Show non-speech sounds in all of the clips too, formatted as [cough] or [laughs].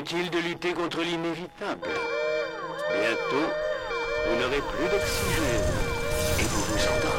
Inutile de lutter contre l'inévitable. Bientôt, vous n'aurez plus d'oxygène et vous vous endormirez.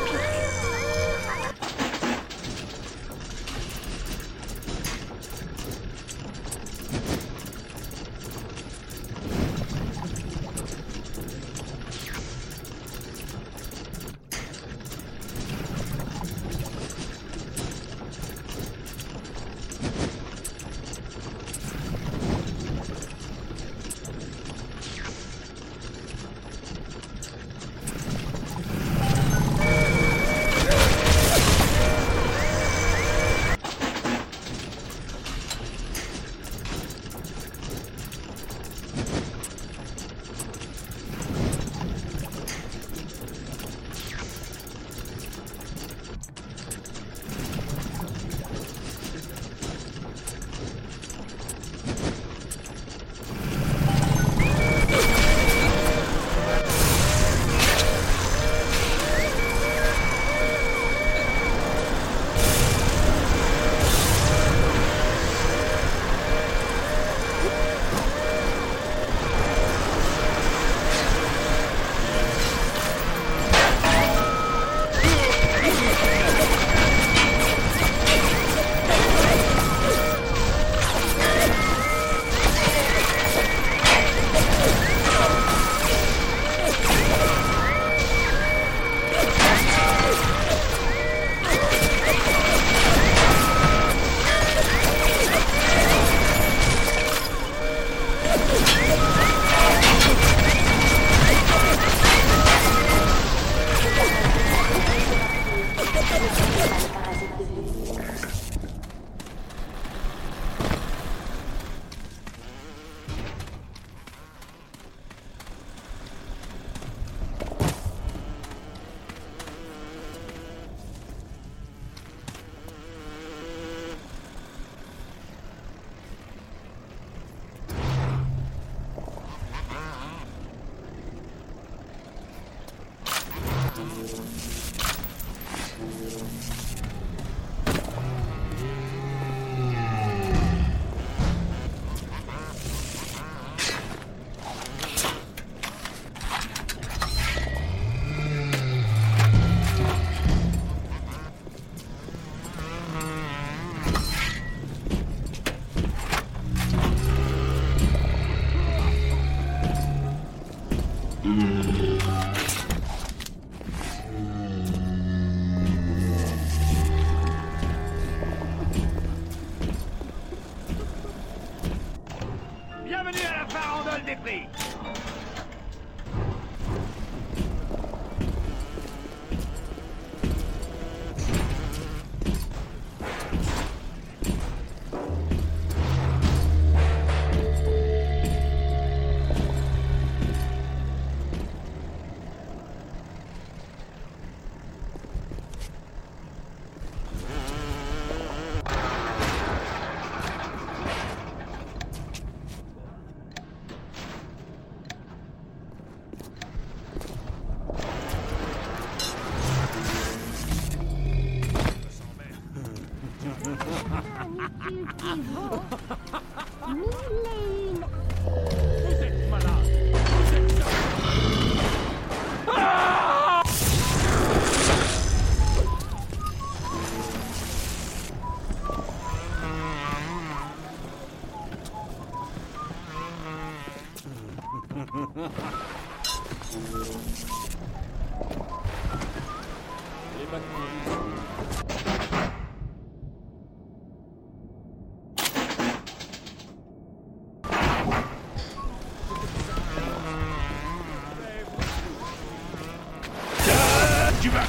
Tu vas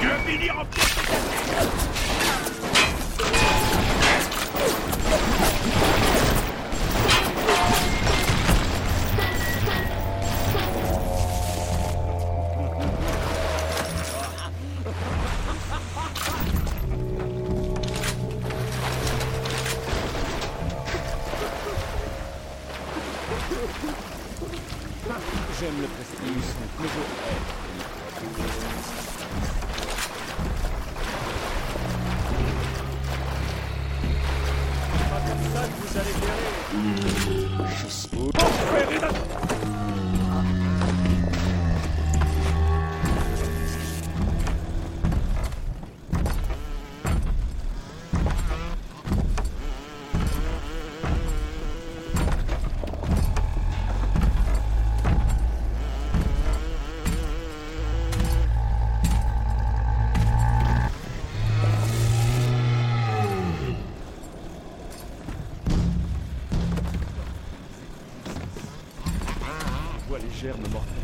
Tu [laughs] vas finir en J'aime je hais. Vous allez verrer. Voix légère me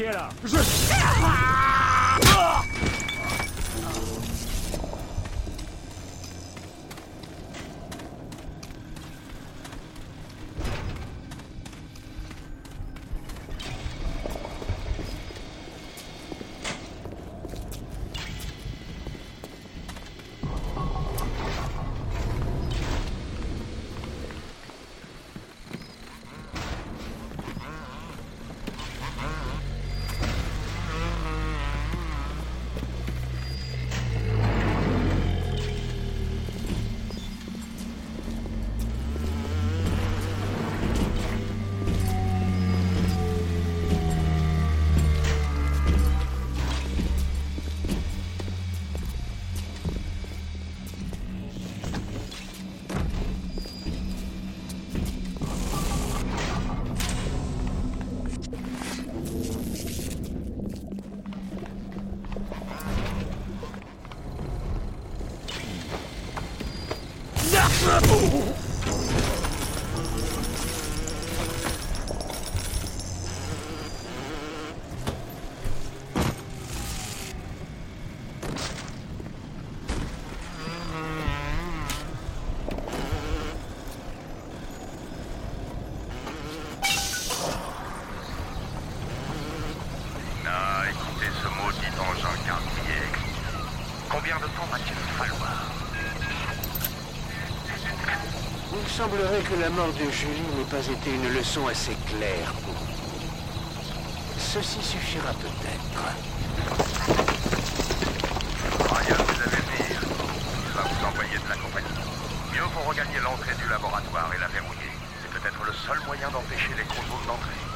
nous aider. Qui semblerait que la mort de Julie n'ait pas été une leçon assez claire pour vous. Ceci suffira peut-être. Que vous avez dit. Il va vous envoyer de la compagnie. Mieux vaut regagner l'entrée du laboratoire et la verrouiller. C'est peut-être le seul moyen d'empêcher les contrôles d'entrée.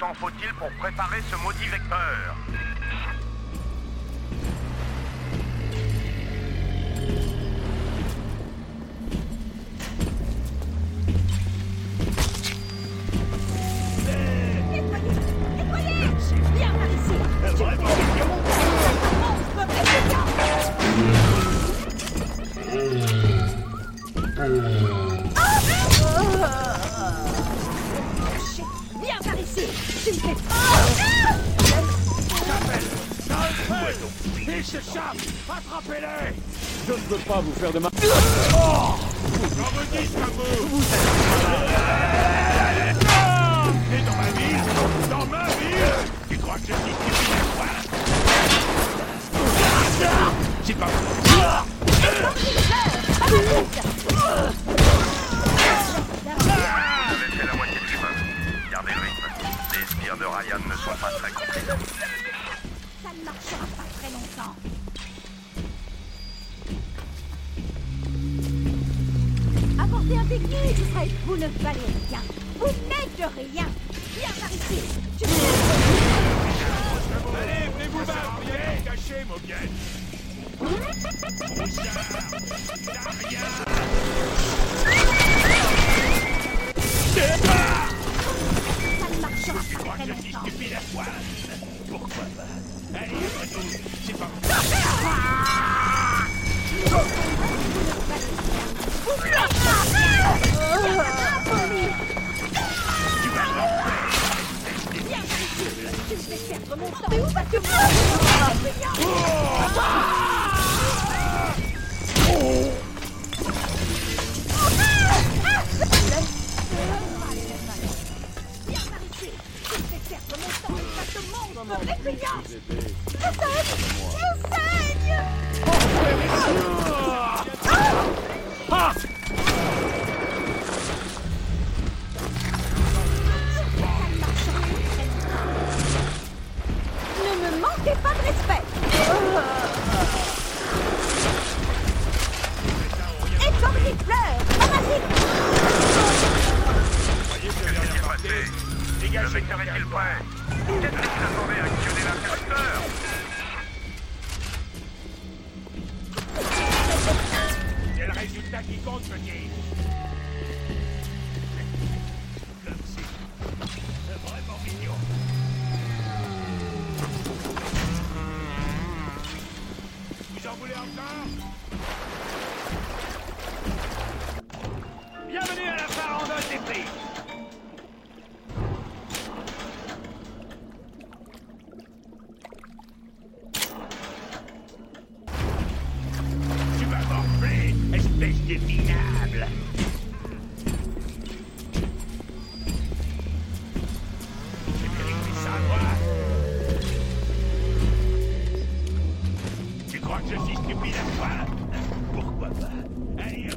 Temps faut-il pour préparer ce maudit vecteur? Attrapez-les Je ne veux pas vous faire de mal. J'en veux dix, Rambo Et dans ma ville Dans ma ville Tu crois que je suis stupide à quoi C'est pas Laissez la moitié du chemin. Gardez le rythme. Les sbires de Ryan ne sont pas très compliqués. Ça ne marchera pas longtemps. Apportez un pique-nique, Fred. Vous ne valez rien. Vous n'êtes rien. Viens par ici. Tu Allez, venez-vous battre Viens, cachez, Mobienne Ça ne marchera pas très longtemps. Stupide à quoi Pourquoi pas? Allez, [laughs] Vous Pourquoi pas Allez,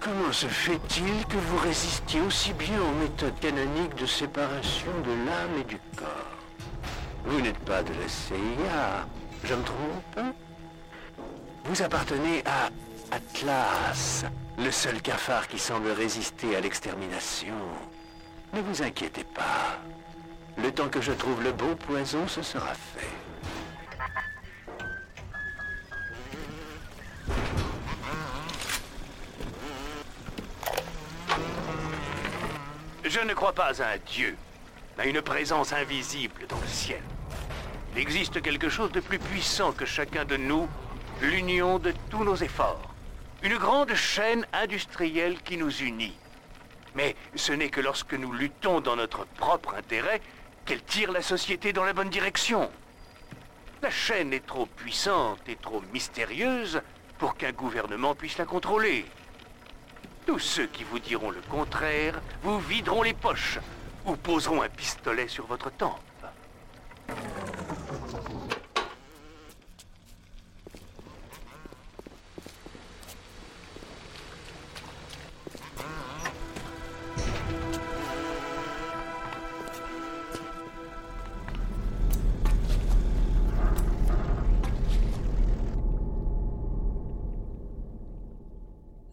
Comment se fait-il que vous résistiez aussi bien aux méthodes canoniques de séparation de l'âme et du corps? Vous n'êtes pas de la CIA, je me trompe hein vous appartenez à Atlas, le seul cafard qui semble résister à l'extermination. Ne vous inquiétez pas. Le temps que je trouve le bon poison, ce sera fait. Je ne crois pas à un dieu, à une présence invisible dans le ciel. Il existe quelque chose de plus puissant que chacun de nous, l'union de tous nos efforts. Une grande chaîne industrielle qui nous unit. Mais ce n'est que lorsque nous luttons dans notre propre intérêt qu'elle tire la société dans la bonne direction. La chaîne est trop puissante et trop mystérieuse pour qu'un gouvernement puisse la contrôler. Tous ceux qui vous diront le contraire vous videront les poches ou poseront un pistolet sur votre tempe.